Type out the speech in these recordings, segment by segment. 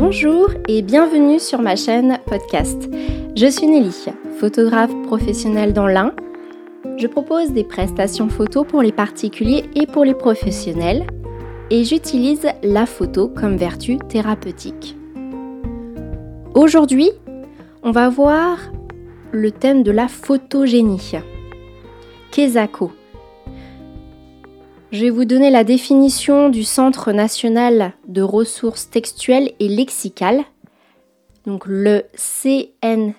Bonjour et bienvenue sur ma chaîne podcast. Je suis Nelly, photographe professionnelle dans l'Ain. Je propose des prestations photos pour les particuliers et pour les professionnels et j'utilise la photo comme vertu thérapeutique. Aujourd'hui, on va voir le thème de la photogénie. Kesako. Je vais vous donner la définition du Centre national de ressources textuelles et lexicales, donc le CNRTL,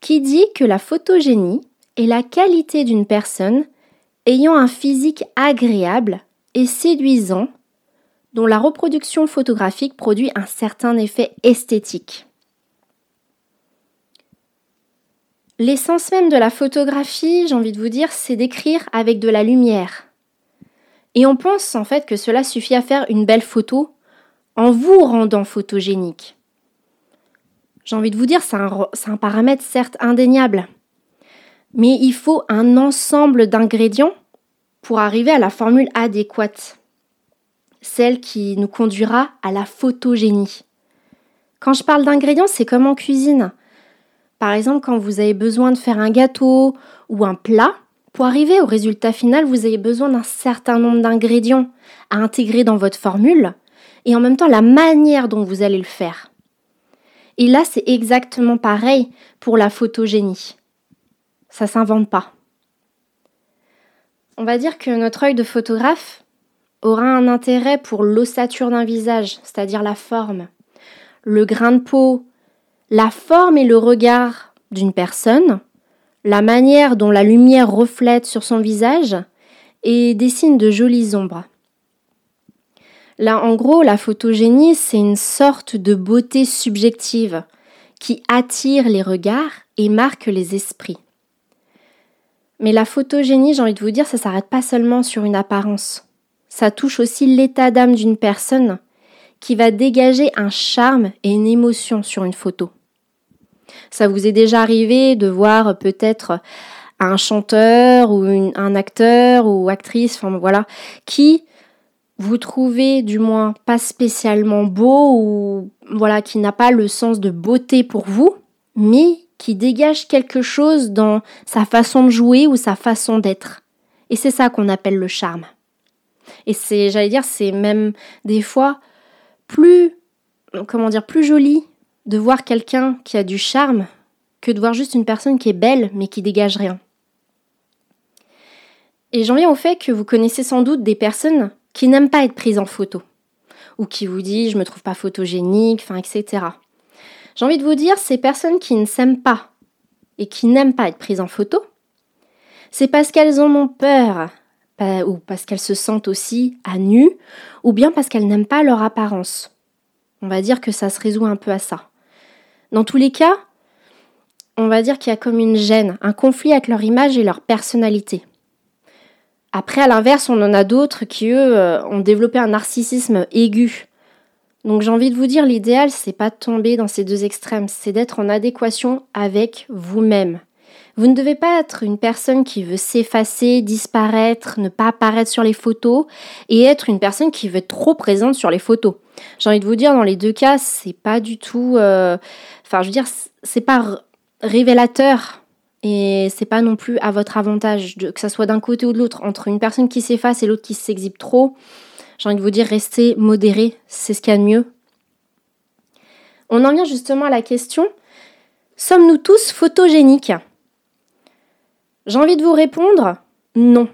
qui dit que la photogénie est la qualité d'une personne ayant un physique agréable et séduisant dont la reproduction photographique produit un certain effet esthétique. L'essence même de la photographie, j'ai envie de vous dire, c'est d'écrire avec de la lumière. Et on pense en fait que cela suffit à faire une belle photo en vous rendant photogénique. J'ai envie de vous dire, c'est un, un, paramètre certes indéniable, mais il faut un ensemble d'ingrédients pour arriver à la formule adéquate, celle qui nous conduira à la photogénie. Quand je parle d'ingrédients, c'est comme en cuisine. Par exemple, quand vous avez besoin de faire un gâteau ou un plat, pour arriver au résultat final, vous avez besoin d'un certain nombre d'ingrédients à intégrer dans votre formule et en même temps la manière dont vous allez le faire. Et là, c'est exactement pareil pour la photogénie. Ça s'invente pas. On va dire que notre œil de photographe aura un intérêt pour l'ossature d'un visage, c'est-à-dire la forme, le grain de peau, la forme et le regard d'une personne, la manière dont la lumière reflète sur son visage et dessine de jolies ombres. Là, en gros, la photogénie, c'est une sorte de beauté subjective qui attire les regards et marque les esprits. Mais la photogénie, j'ai envie de vous dire, ça s'arrête pas seulement sur une apparence. Ça touche aussi l'état d'âme d'une personne qui va dégager un charme et une émotion sur une photo. Ça vous est déjà arrivé de voir peut-être un chanteur ou un acteur ou actrice, enfin voilà, qui vous trouvez du moins pas spécialement beau ou voilà, qui n'a pas le sens de beauté pour vous, mais qui dégage quelque chose dans sa façon de jouer ou sa façon d'être. Et c'est ça qu'on appelle le charme. Et c'est, j'allais dire, c'est même des fois plus, comment dire, plus joli de voir quelqu'un qui a du charme que de voir juste une personne qui est belle mais qui dégage rien. Et j'en viens au fait que vous connaissez sans doute des personnes qui n'aiment pas être prises en photo ou qui vous disent je me trouve pas photogénique, enfin etc. J'ai envie de vous dire ces personnes qui ne s'aiment pas et qui n'aiment pas être prises en photo, c'est parce qu'elles en ont peur ou parce qu'elles se sentent aussi à nu ou bien parce qu'elles n'aiment pas leur apparence. On va dire que ça se résout un peu à ça. Dans tous les cas, on va dire qu'il y a comme une gêne, un conflit avec leur image et leur personnalité. Après, à l'inverse, on en a d'autres qui, eux, euh, ont développé un narcissisme aigu. Donc j'ai envie de vous dire, l'idéal, c'est pas de tomber dans ces deux extrêmes, c'est d'être en adéquation avec vous-même. Vous ne devez pas être une personne qui veut s'effacer, disparaître, ne pas apparaître sur les photos et être une personne qui veut être trop présente sur les photos. J'ai envie de vous dire, dans les deux cas, c'est pas du tout. Euh, enfin, je veux dire, c'est pas révélateur et c'est pas non plus à votre avantage, que ça soit d'un côté ou de l'autre, entre une personne qui s'efface et l'autre qui s'exhibe trop. J'ai envie de vous dire, restez modéré, c'est ce qu'il y a de mieux. On en vient justement à la question sommes-nous tous photogéniques? J'ai envie de vous répondre non.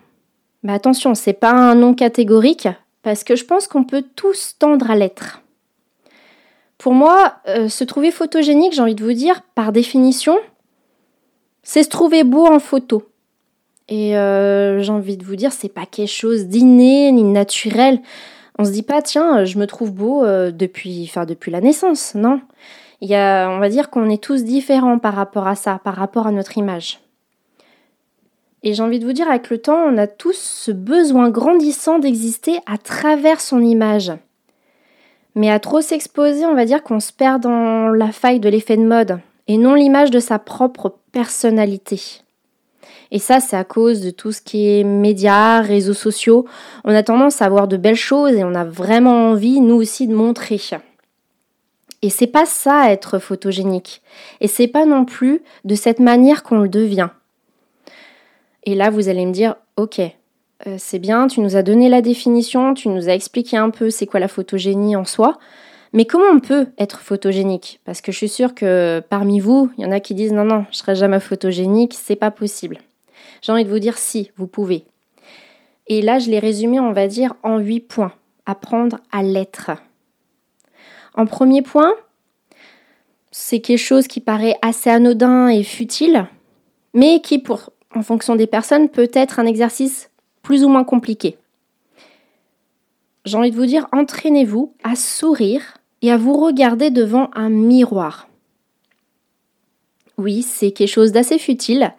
Mais attention, c'est pas un non catégorique, parce que je pense qu'on peut tous tendre à l'être. Pour moi, euh, se trouver photogénique, j'ai envie de vous dire, par définition, c'est se trouver beau en photo. Et euh, j'ai envie de vous dire, c'est pas quelque chose d'inné ni naturel. On se dit pas, tiens, je me trouve beau euh, depuis, enfin, depuis la naissance, non. Il y on va dire qu'on est tous différents par rapport à ça, par rapport à notre image. Et j'ai envie de vous dire, avec le temps, on a tous ce besoin grandissant d'exister à travers son image. Mais à trop s'exposer, on va dire qu'on se perd dans la faille de l'effet de mode et non l'image de sa propre personnalité. Et ça, c'est à cause de tout ce qui est médias, réseaux sociaux. On a tendance à voir de belles choses et on a vraiment envie, nous aussi, de montrer. Et c'est pas ça être photogénique. Et c'est pas non plus de cette manière qu'on le devient. Et là, vous allez me dire, ok, euh, c'est bien, tu nous as donné la définition, tu nous as expliqué un peu c'est quoi la photogénie en soi, mais comment on peut être photogénique? Parce que je suis sûre que parmi vous, il y en a qui disent non, non, je serai jamais photogénique, c'est pas possible. J'ai envie de vous dire si, vous pouvez. Et là, je l'ai résumé, on va dire, en huit points. Apprendre à l'être. En premier point, c'est quelque chose qui paraît assez anodin et futile, mais qui, pour, en fonction des personnes, peut être un exercice plus ou moins compliqué. J'ai envie de vous dire, entraînez-vous à sourire et à vous regarder devant un miroir. Oui, c'est quelque chose d'assez futile.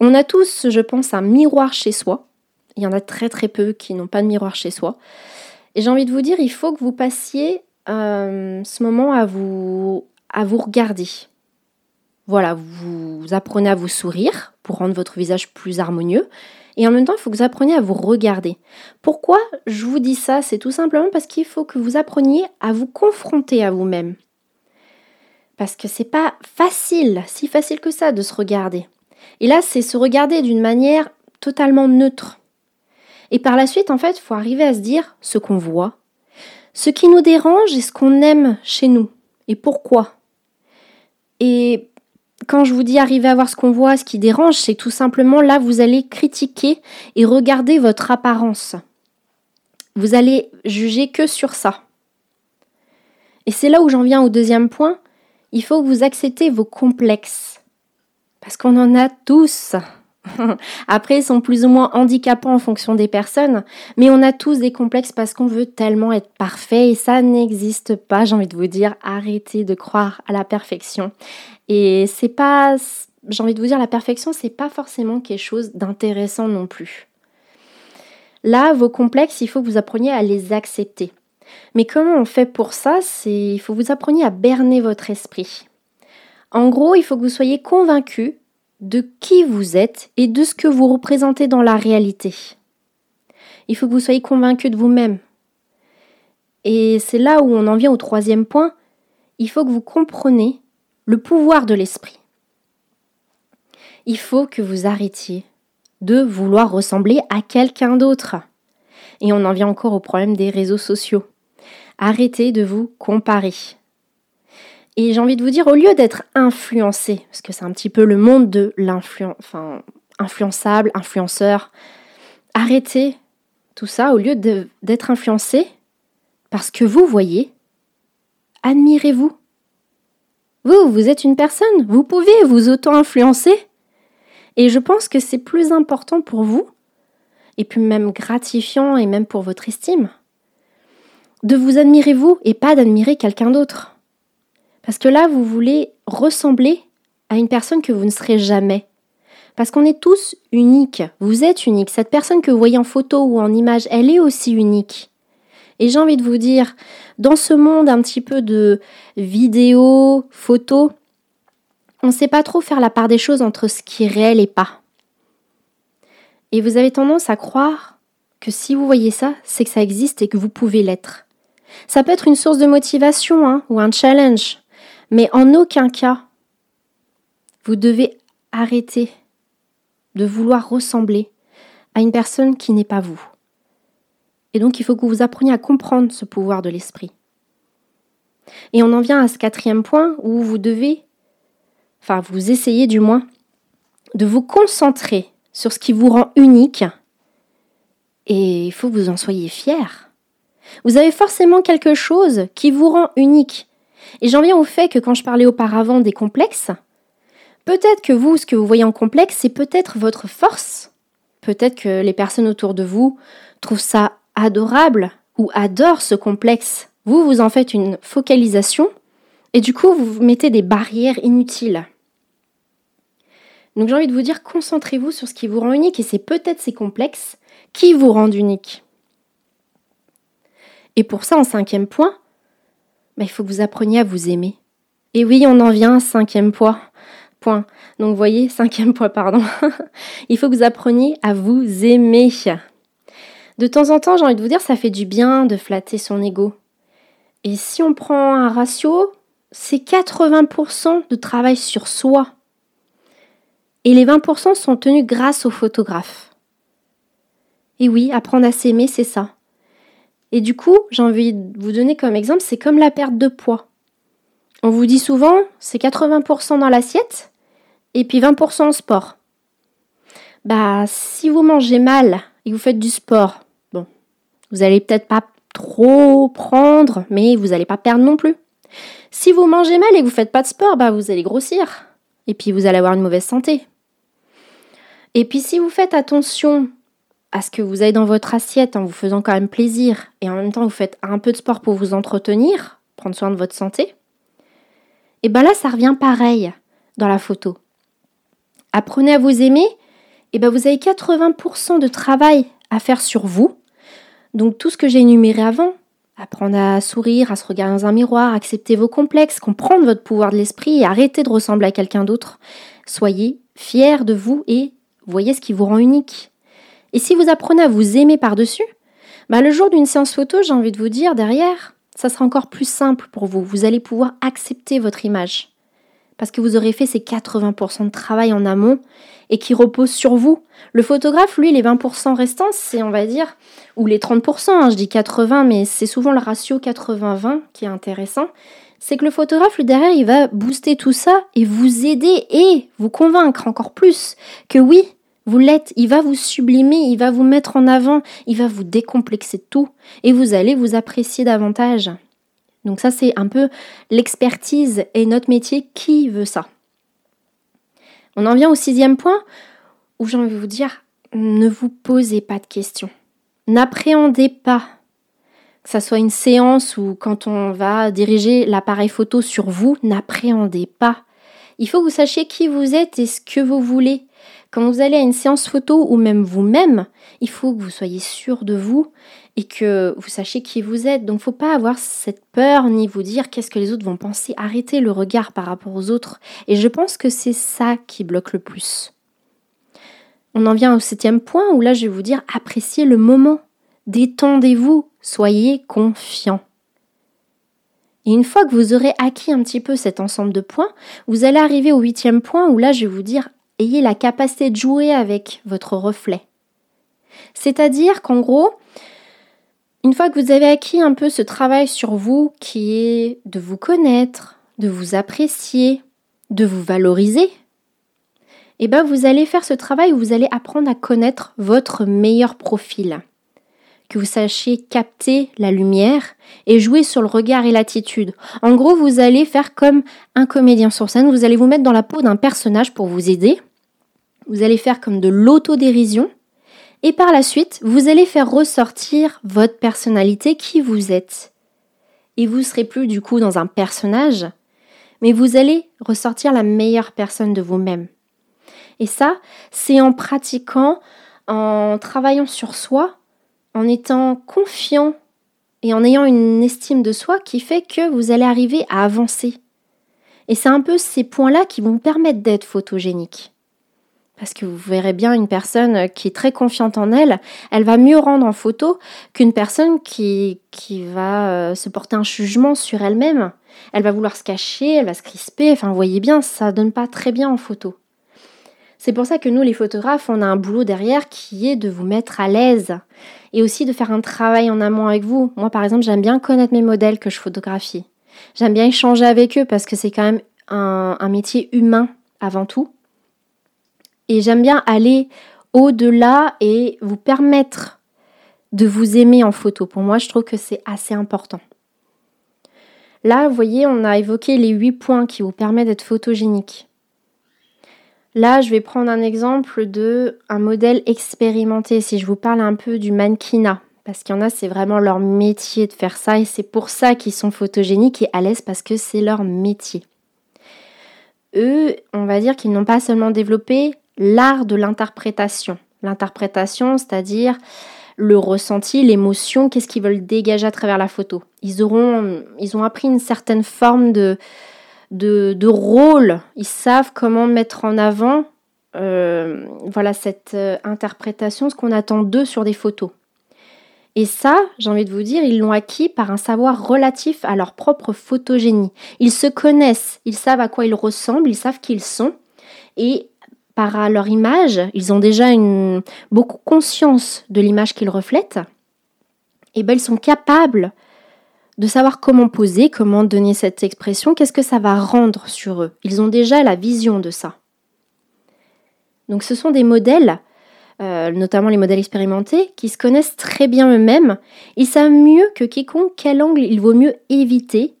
On a tous, je pense, un miroir chez soi. Il y en a très très peu qui n'ont pas de miroir chez soi. Et j'ai envie de vous dire, il faut que vous passiez euh, ce moment à vous, à vous regarder. Voilà, vous apprenez à vous sourire pour rendre votre visage plus harmonieux. Et en même temps, il faut que vous appreniez à vous regarder. Pourquoi je vous dis ça? C'est tout simplement parce qu'il faut que vous appreniez à vous confronter à vous-même. Parce que c'est pas facile, si facile que ça, de se regarder. Et là, c'est se regarder d'une manière totalement neutre. Et par la suite, en fait, il faut arriver à se dire ce qu'on voit, ce qui nous dérange et ce qu'on aime chez nous. Et pourquoi? Et quand je vous dis arriver à voir ce qu'on voit, ce qui dérange, c'est tout simplement là, vous allez critiquer et regarder votre apparence. Vous allez juger que sur ça. Et c'est là où j'en viens au deuxième point. Il faut que vous acceptez vos complexes. Parce qu'on en a tous. Après, ils sont plus ou moins handicapants en fonction des personnes, mais on a tous des complexes parce qu'on veut tellement être parfait et ça n'existe pas, j'ai envie de vous dire, arrêtez de croire à la perfection. Et c'est pas, j'ai envie de vous dire, la perfection, c'est pas forcément quelque chose d'intéressant non plus. Là, vos complexes, il faut que vous appreniez à les accepter. Mais comment on fait pour ça? Il faut que vous appreniez à berner votre esprit. En gros, il faut que vous soyez convaincu de qui vous êtes et de ce que vous représentez dans la réalité. Il faut que vous soyez convaincu de vous-même. Et c'est là où on en vient au troisième point. Il faut que vous compreniez le pouvoir de l'esprit. Il faut que vous arrêtiez de vouloir ressembler à quelqu'un d'autre. Et on en vient encore au problème des réseaux sociaux. Arrêtez de vous comparer. Et j'ai envie de vous dire, au lieu d'être influencé, parce que c'est un petit peu le monde de l'influence, enfin, influençable, influenceur, arrêtez tout ça au lieu d'être influencé parce que vous voyez, admirez-vous. Vous, vous êtes une personne, vous pouvez vous auto-influencer. Et je pense que c'est plus important pour vous, et puis même gratifiant et même pour votre estime, de vous admirer vous et pas d'admirer quelqu'un d'autre. Parce que là, vous voulez ressembler à une personne que vous ne serez jamais. Parce qu'on est tous uniques. Vous êtes unique. Cette personne que vous voyez en photo ou en image, elle est aussi unique. Et j'ai envie de vous dire, dans ce monde un petit peu de vidéo, photo, on ne sait pas trop faire la part des choses entre ce qui est réel et pas. Et vous avez tendance à croire que si vous voyez ça, c'est que ça existe et que vous pouvez l'être. Ça peut être une source de motivation hein, ou un challenge. Mais en aucun cas, vous devez arrêter de vouloir ressembler à une personne qui n'est pas vous. Et donc il faut que vous appreniez à comprendre ce pouvoir de l'esprit. Et on en vient à ce quatrième point où vous devez, enfin vous essayez du moins, de vous concentrer sur ce qui vous rend unique. Et il faut que vous en soyez fier. Vous avez forcément quelque chose qui vous rend unique. Et j'en viens au fait que quand je parlais auparavant des complexes, peut-être que vous, ce que vous voyez en complexe, c'est peut-être votre force. Peut-être que les personnes autour de vous trouvent ça adorable ou adorent ce complexe. Vous, vous en faites une focalisation et du coup, vous mettez des barrières inutiles. Donc j'ai envie de vous dire, concentrez-vous sur ce qui vous rend unique et c'est peut-être ces complexes qui vous rendent unique. Et pour ça, en cinquième point, bah, il faut que vous appreniez à vous aimer. Et oui, on en vient à cinquième point. point. Donc vous voyez, cinquième point, pardon. Il faut que vous appreniez à vous aimer. De temps en temps, j'ai envie de vous dire, ça fait du bien de flatter son ego. Et si on prend un ratio, c'est 80% de travail sur soi. Et les 20% sont tenus grâce au photographe. Et oui, apprendre à s'aimer, c'est ça. Et du coup, j'ai envie de vous donner comme exemple, c'est comme la perte de poids. On vous dit souvent, c'est 80% dans l'assiette et puis 20% en sport. Bah, si vous mangez mal et vous faites du sport, bon, vous allez peut-être pas trop prendre, mais vous n'allez pas perdre non plus. Si vous mangez mal et que vous faites pas de sport, bah vous allez grossir. Et puis vous allez avoir une mauvaise santé. Et puis si vous faites attention à ce que vous avez dans votre assiette en vous faisant quand même plaisir et en même temps vous faites un peu de sport pour vous entretenir, prendre soin de votre santé, et bien là, ça revient pareil dans la photo. Apprenez à vous aimer, et ben vous avez 80% de travail à faire sur vous. Donc tout ce que j'ai énuméré avant, apprendre à sourire, à se regarder dans un miroir, accepter vos complexes, comprendre votre pouvoir de l'esprit et arrêter de ressembler à quelqu'un d'autre. Soyez fiers de vous et voyez ce qui vous rend unique. Et si vous apprenez à vous aimer par-dessus, bah le jour d'une séance photo, j'ai envie de vous dire derrière, ça sera encore plus simple pour vous. Vous allez pouvoir accepter votre image. Parce que vous aurez fait ces 80% de travail en amont et qui repose sur vous. Le photographe, lui, les 20% restants, c'est, on va dire, ou les 30%, hein, je dis 80, mais c'est souvent le ratio 80-20 qui est intéressant. C'est que le photographe, lui, derrière, il va booster tout ça et vous aider et vous convaincre encore plus que oui, vous l'êtes, il va vous sublimer, il va vous mettre en avant, il va vous décomplexer tout et vous allez vous apprécier davantage. Donc ça c'est un peu l'expertise et notre métier qui veut ça? On en vient au sixième point où j'ai envie de vous dire, ne vous posez pas de questions. N'appréhendez pas que ça soit une séance ou quand on va diriger l'appareil photo sur vous, n'appréhendez pas. Il faut que vous sachiez qui vous êtes et ce que vous voulez. Quand vous allez à une séance photo ou même vous-même, il faut que vous soyez sûr de vous et que vous sachiez qui vous êtes. Donc, il ne faut pas avoir cette peur ni vous dire qu'est-ce que les autres vont penser. Arrêtez le regard par rapport aux autres. Et je pense que c'est ça qui bloque le plus. On en vient au septième point où là, je vais vous dire appréciez le moment. Détendez-vous. Soyez confiant. Et une fois que vous aurez acquis un petit peu cet ensemble de points, vous allez arriver au huitième point où là, je vais vous dire ayez la capacité de jouer avec votre reflet. C'est-à-dire qu'en gros, une fois que vous avez acquis un peu ce travail sur vous qui est de vous connaître, de vous apprécier, de vous valoriser, eh ben vous allez faire ce travail où vous allez apprendre à connaître votre meilleur profil. Que vous sachiez capter la lumière et jouer sur le regard et l'attitude. En gros, vous allez faire comme un comédien sur scène, vous allez vous mettre dans la peau d'un personnage pour vous aider. Vous allez faire comme de l'autodérision. Et par la suite, vous allez faire ressortir votre personnalité, qui vous êtes. Et vous serez plus du coup dans un personnage, mais vous allez ressortir la meilleure personne de vous-même. Et ça, c'est en pratiquant, en travaillant sur soi, en étant confiant et en ayant une estime de soi qui fait que vous allez arriver à avancer. Et c'est un peu ces points-là qui vont permettre d'être photogénique. Parce que vous verrez bien une personne qui est très confiante en elle, elle va mieux rendre en photo qu'une personne qui, qui va euh, se porter un jugement sur elle-même. Elle va vouloir se cacher, elle va se crisper, enfin vous voyez bien, ça donne pas très bien en photo. C'est pour ça que nous, les photographes, on a un boulot derrière qui est de vous mettre à l'aise et aussi de faire un travail en amont avec vous. Moi, par exemple, j'aime bien connaître mes modèles que je photographie. J'aime bien échanger avec eux parce que c'est quand même un, métier humain avant tout. Et j'aime bien aller au-delà et vous permettre de vous aimer en photo. Pour moi, je trouve que c'est assez important. Là, vous voyez, on a évoqué les huit points qui vous permettent d'être photogénique. Là, je vais prendre un exemple de un modèle expérimenté. Si je vous parle un peu du mannequinat, parce qu'il y en a, c'est vraiment leur métier de faire ça, et c'est pour ça qu'ils sont photogéniques et à l'aise parce que c'est leur métier. Eux, on va dire qu'ils n'ont pas seulement développé l'art de l'interprétation. L'interprétation, c'est-à-dire le ressenti, l'émotion, qu'est-ce qu'ils veulent dégager à travers la photo. Ils auront, ils ont appris une certaine forme de, de, de rôle. Ils savent comment mettre en avant euh, voilà cette euh, interprétation, ce qu'on attend d'eux sur des photos. Et ça, j'ai envie de vous dire, ils l'ont acquis par un savoir relatif à leur propre photogénie. Ils se connaissent, ils savent à quoi ils ressemblent, ils savent qui ils sont. Et par leur image, ils ont déjà une, beaucoup conscience de l'image qu'ils reflètent. Et bien, ils sont capables de savoir comment poser, comment donner cette expression, qu'est-ce que ça va rendre sur eux? Ils ont déjà la vision de ça. Donc ce sont des modèles euh, notamment les modèles expérimentés, qui se connaissent très bien eux-mêmes. Ils savent mieux que quiconque quel angle il vaut mieux éviter,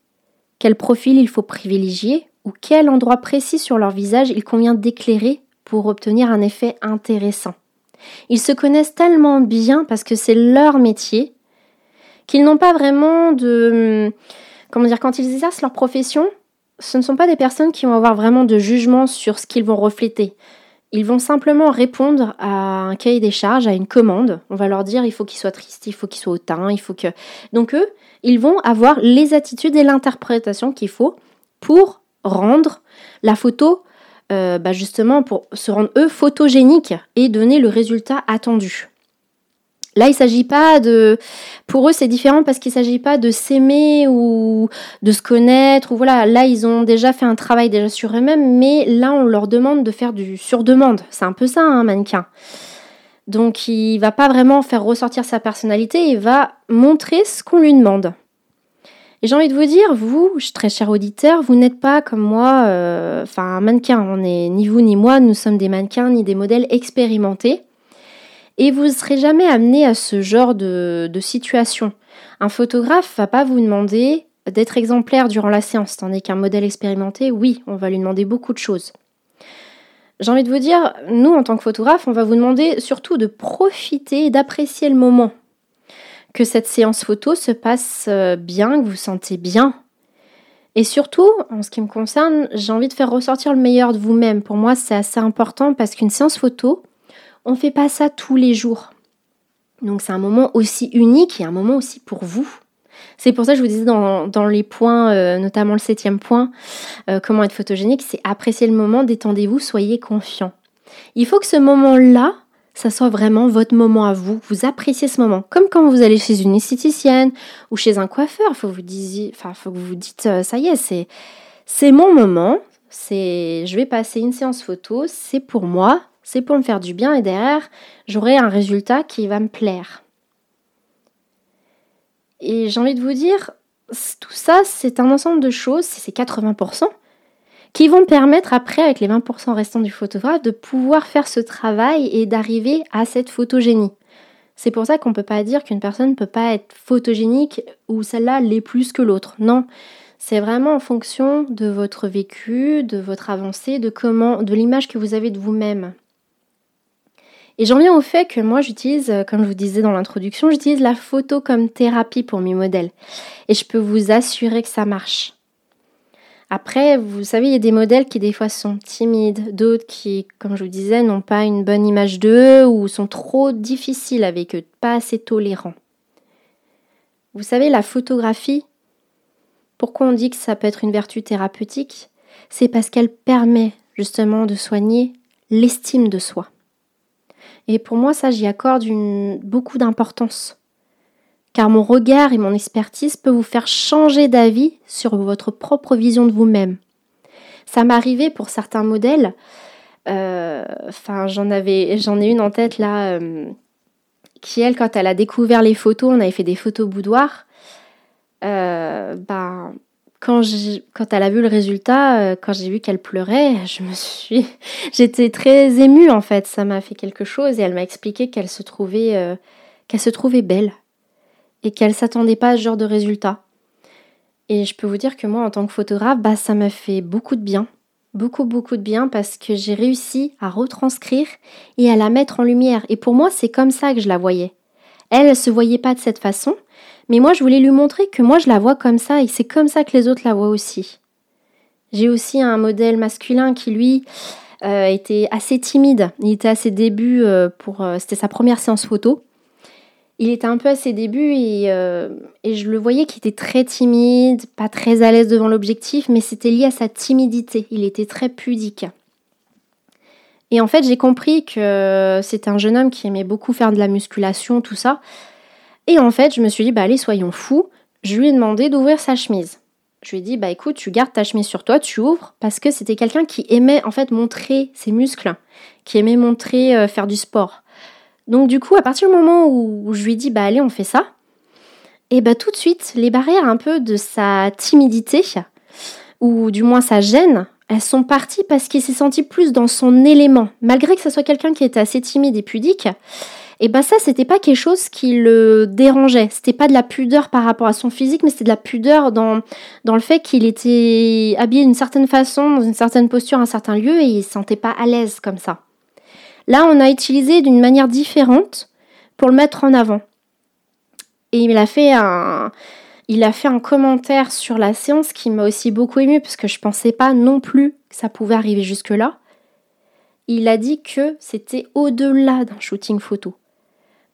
quel profil il faut privilégier, ou quel endroit précis sur leur visage il convient d'éclairer pour obtenir un effet intéressant. Ils se connaissent tellement bien parce que c'est leur métier qu'ils n'ont pas vraiment de... Comment dire, quand ils exercent leur profession, ce ne sont pas des personnes qui vont avoir vraiment de jugement sur ce qu'ils vont refléter. Ils vont simplement répondre à un cahier des charges, à une commande. On va leur dire il faut qu'il soit triste, il faut qu'il soit hautain, il faut que. Donc eux, ils vont avoir les attitudes et l'interprétation qu'il faut pour rendre la photo, euh, bah, justement, pour se rendre eux photogéniques et donner le résultat attendu. Là, il s'agit pas de. Pour eux, c'est différent parce qu'il s'agit pas de s'aimer ou de se connaître ou voilà. Là, ils ont déjà fait un travail déjà sur eux-mêmes, mais là, on leur demande de faire du sur-demande. C'est un peu ça, un mannequin. Donc, il va pas vraiment faire ressortir sa personnalité, il va montrer ce qu'on lui demande. Et j'ai envie de vous dire, vous, très cher auditeur, vous n'êtes pas comme moi, euh, enfin un mannequin. On est ni vous ni moi, nous sommes des mannequins ni des modèles expérimentés. Et vous ne serez jamais amené à ce genre de, situation. Un photographe va pas vous demander d'être exemplaire durant la séance, tandis qu'un modèle expérimenté, oui, on va lui demander beaucoup de choses. J'ai envie de vous dire, nous, en tant que photographe, on va vous demander surtout de profiter et d'apprécier le moment. Que cette séance photo se passe euh, bien, que vous vous sentez bien. Et surtout, en ce qui me concerne, j'ai envie de faire ressortir le meilleur de vous-même. Pour moi, c'est assez important parce qu'une séance photo, on ne fait pas ça tous les jours. Donc c'est un moment aussi unique et un moment aussi pour vous. C'est pour ça que je vous disais dans, les points, euh, notamment le septième point, euh, comment être photogénique, c'est apprécier le moment, détendez-vous, soyez confiant. Il faut que ce moment-là, ça soit vraiment votre moment à vous. Vous appréciez ce moment. Comme quand vous allez chez une esthéticienne ou chez un coiffeur, il faut, faut que vous vous dites, euh, ça y est, c'est, c'est mon moment. C'est, je vais passer une séance photo, c'est pour moi, c'est pour me faire du bien et derrière, j'aurai un résultat qui va me plaire. Et j'ai envie de vous dire, tout ça, c'est un ensemble de choses, c'est 80%, qui vont permettre après, avec les 20% restants du photographe, de pouvoir faire ce travail et d'arriver à cette photogénie. C'est pour ça qu'on ne peut pas dire qu'une personne ne peut pas être photogénique ou celle-là l'est plus que l'autre. Non, c'est vraiment en fonction de votre vécu, de votre avancée, de comment, de l'image que vous avez de vous-même. Et j'en viens au fait que moi j'utilise, euh, comme je vous disais dans l'introduction, j'utilise la photo comme thérapie pour mes modèles. Et je peux vous assurer que ça marche. Après, vous savez, il y a des modèles qui des fois sont timides, d'autres qui, comme je vous disais, n'ont pas une bonne image d'eux ou sont trop difficiles avec eux, pas assez tolérants. Vous savez, la photographie, pourquoi on dit que ça peut être une vertu thérapeutique? C'est parce qu'elle permet justement de soigner l'estime de soi. Et pour moi, ça, j'y accorde beaucoup d'importance. Car mon regard et mon expertise peuvent vous faire changer d'avis sur votre propre vision de vous-même. Ça m'est arrivé pour certains modèles. Euh, enfin, j'en avais, j'en ai une en tête là, euh, qui elle, quand elle a découvert les photos, on avait fait des photos boudoir. Euh, ben, quand, elle a vu le résultat, euh, quand j'ai vu qu'elle pleurait, je me suis, j'étais très émue en fait. Ça m'a fait quelque chose et elle m'a expliqué qu'elle se trouvait, euh, qu'elle se trouvait belle et qu'elle s'attendait pas à ce genre de résultat. Et je peux vous dire que moi, en tant que photographe, bah, ça m'a fait beaucoup de bien, beaucoup beaucoup de bien parce que j'ai réussi à retranscrire et à la mettre en lumière. Et pour moi, c'est comme ça que je la voyais. Elle, ne se voyait pas de cette façon, mais moi, je voulais lui montrer que moi, je la vois comme ça et c'est comme ça que les autres la voient aussi. J'ai aussi un modèle masculin qui, lui, euh, était assez timide. Il était à ses débuts euh, pour. Euh, c'était sa première séance photo. il était un peu à ses débuts et, et je le voyais qu'il était très timide, pas très à l'aise devant l'objectif, mais c'était lié à sa timidité. Il était très pudique. Et en fait, j'ai compris que c'était un jeune homme qui aimait beaucoup faire de la musculation, tout ça. Et en fait, je me suis dit, bah allez, soyons fous. Je lui ai demandé d'ouvrir sa chemise. Je lui ai dit, bah écoute, tu gardes ta chemise sur toi, tu ouvres, parce que c'était quelqu'un qui aimait en fait montrer ses muscles, qui aimait montrer euh, faire du sport. Donc du coup, à partir du moment où, je lui ai dit, bah allez, on fait ça, et bah tout de suite, les barrières un peu de sa timidité, ou du moins sa gêne, elles sont parties parce qu'il s'est senti plus dans son élément. Malgré que ce soit quelqu'un qui était assez timide et pudique, et bah ça, c'était pas quelque chose qui le dérangeait. C'était pas de la pudeur par rapport à son physique, mais c'était de la pudeur dans, dans le fait qu'il était habillé d'une certaine façon, dans une certaine posture, à un certain lieu, et il se sentait pas à l'aise comme ça. Là, on a utilisé d'une manière différente pour le mettre en avant. Et il a fait un, a fait un commentaire sur la séance qui m'a aussi beaucoup ému parce que je pensais pas non plus que ça pouvait arriver jusque-là. Il a dit que c'était au-delà d'un shooting photo.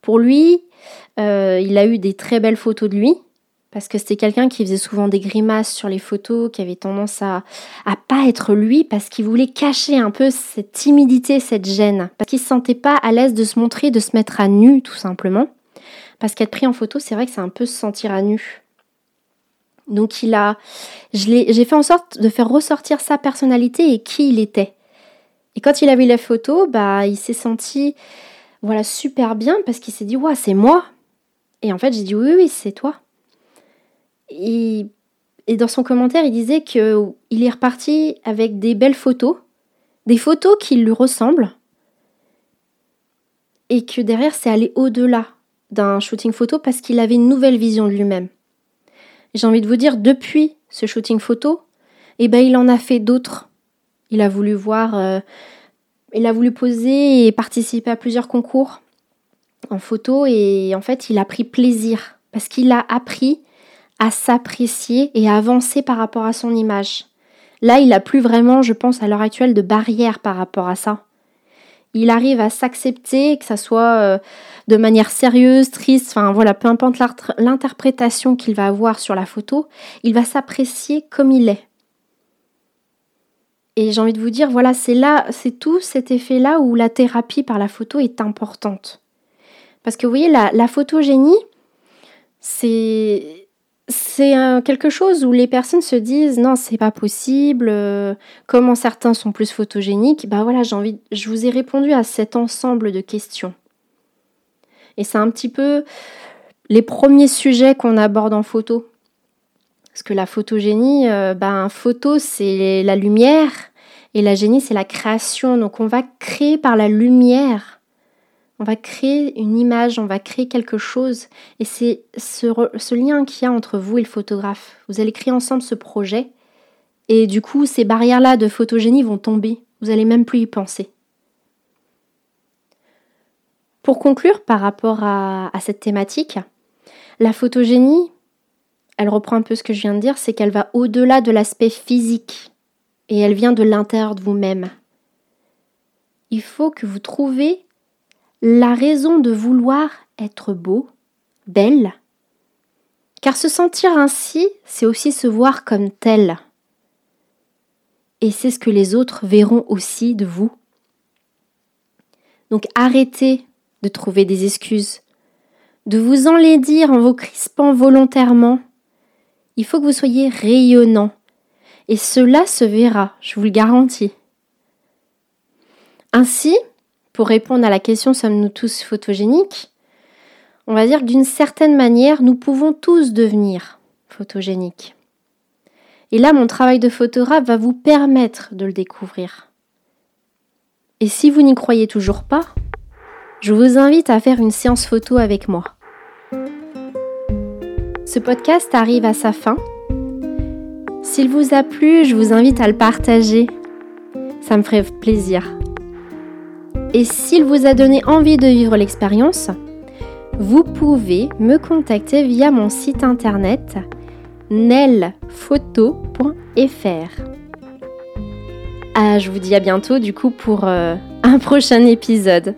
Pour lui, euh, il a eu des très belles photos de lui, parce que c'était quelqu'un qui faisait souvent des grimaces sur les photos, qui avait tendance à, à pas être lui, parce qu'il voulait cacher un peu cette timidité, cette gêne, parce qu'il se sentait pas à l'aise de se montrer, de se mettre à nu, tout simplement. Parce qu'être pris en photo, c'est vrai que c'est un peu se sentir à nu. Donc il a, j'ai fait en sorte de faire ressortir sa personnalité et qui il était. Et quand il a vu la photo, bah il s'est senti voilà super bien parce qu'il s'est dit c'est moi. Et en fait j'ai dit oui oui c'est toi. Et, dans son commentaire il disait que il est reparti avec des belles photos des photos qui lui ressemblent et que derrière c'est allé au-delà d'un shooting photo parce qu'il avait une nouvelle vision de lui-même. J'ai envie de vous dire depuis ce shooting photo eh ben il en a fait d'autres. Il a voulu voir euh, il a voulu poser et participer à plusieurs concours en photo et en fait il a pris plaisir parce qu'il a appris à s'apprécier et à avancer par rapport à son image. Là, il n'a plus vraiment, je pense, à l'heure actuelle, de barrière par rapport à ça. Il arrive à s'accepter, que ça soit euh, de manière sérieuse, triste, enfin voilà, peu importe l'interprétation qu'il va avoir sur la photo, il va s'apprécier comme il est. Et j'ai envie de vous dire, voilà, c'est là, c'est tout cet effet-là où la thérapie par la photo est importante. Parce que vous voyez, la, photogénie, c'est c'est quelque chose où les personnes se disent non c'est pas possible euh, comment certains sont plus photogéniques. Bah voilà j'ai envie je vous ai répondu à cet ensemble de questions. Et c'est un petit peu les premiers sujets qu'on aborde en photo parce que la photogénie euh, bah, photo c'est la lumière et la génie, c'est la création. Donc on va créer par la lumière. On va créer une image, on va créer quelque chose. Et c'est ce, lien qu'il y a entre vous et le photographe. Vous allez créer ensemble ce projet. Et du coup, ces barrières-là de photogénie vont tomber. Vous n'allez même plus y penser. Pour conclure par rapport à cette thématique, la photogénie, elle reprend un peu ce que je viens de dire, c'est qu'elle va au-delà de l'aspect physique et elle vient de l'intérieur de vous-même. Il faut que vous trouviez la raison de vouloir être beau, belle, car se sentir ainsi, c'est aussi se voir comme tel. Et c'est ce que les autres verront aussi de vous. Donc arrêtez de trouver des excuses, de vous enlaidir en vous crispant volontairement. Il faut que vous soyez rayonnant, et cela se verra, je vous le garantis. Ainsi, pour répondre à la question sommes-nous tous photogéniques? On va dire que d'une certaine manière, nous pouvons tous devenir photogéniques. Et là, mon travail de photographe va vous permettre de le découvrir. Et si vous n'y croyez toujours pas, je vous invite à faire une séance photo avec moi. Ce podcast arrive à sa fin s'il vous a plu, je vous invite à le partager. Ça me ferait plaisir. Et s'il vous a donné envie de vivre l'expérience, vous pouvez me contacter via mon site internet nelphoto.fr. Ah, je vous dis à bientôt du coup pour euh, un prochain épisode.